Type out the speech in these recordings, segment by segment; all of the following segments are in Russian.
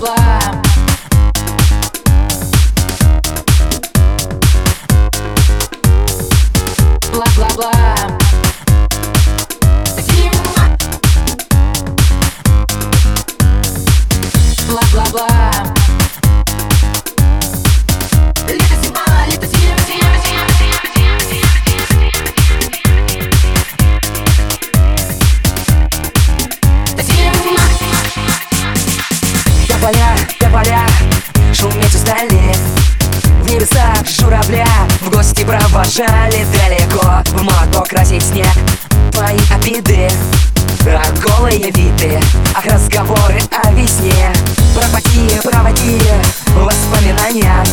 fly. Тополя, тополя, шуметь устали. В небесах журавля В гости провожали. Далеко В маг покрасить снег Твои обиды. А голые виды Ах, разговоры о весне. Пропади, проводи воспоминания.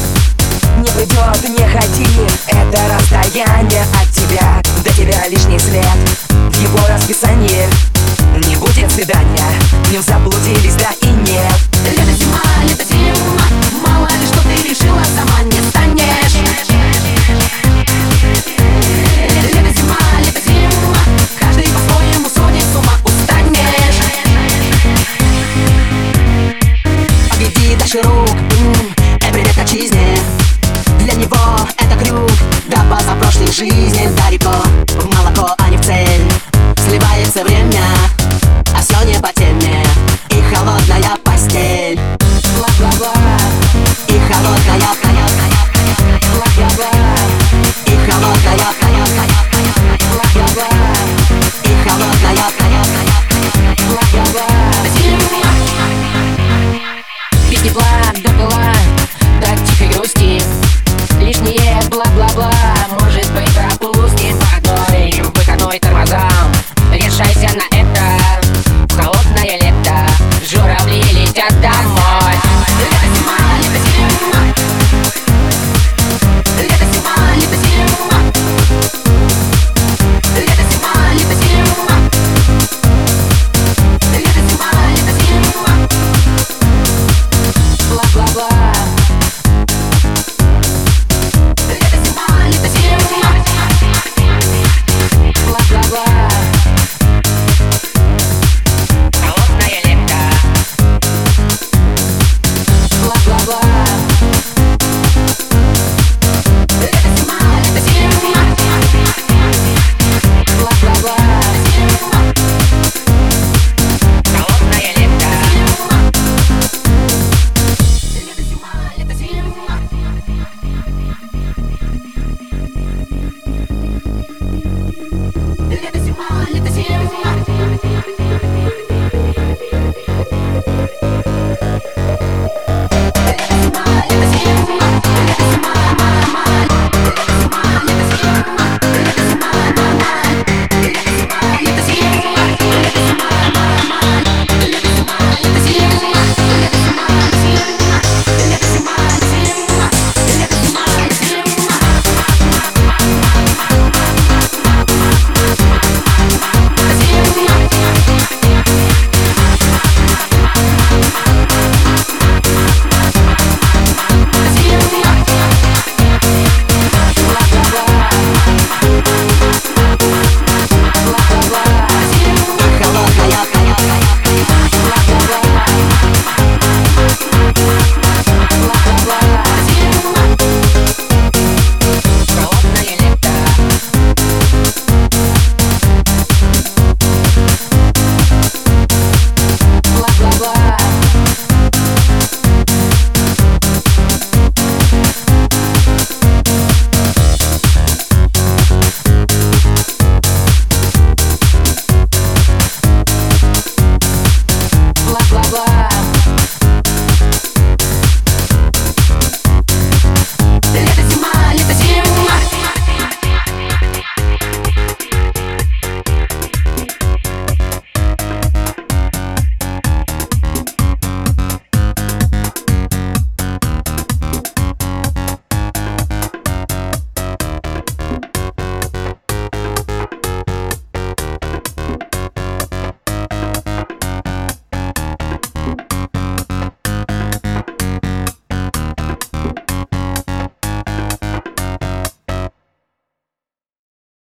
Не придет, не ходи Это расстояние от тебя. До тебя лишний след В его расписании Не будет свидания В нем заблудились, да и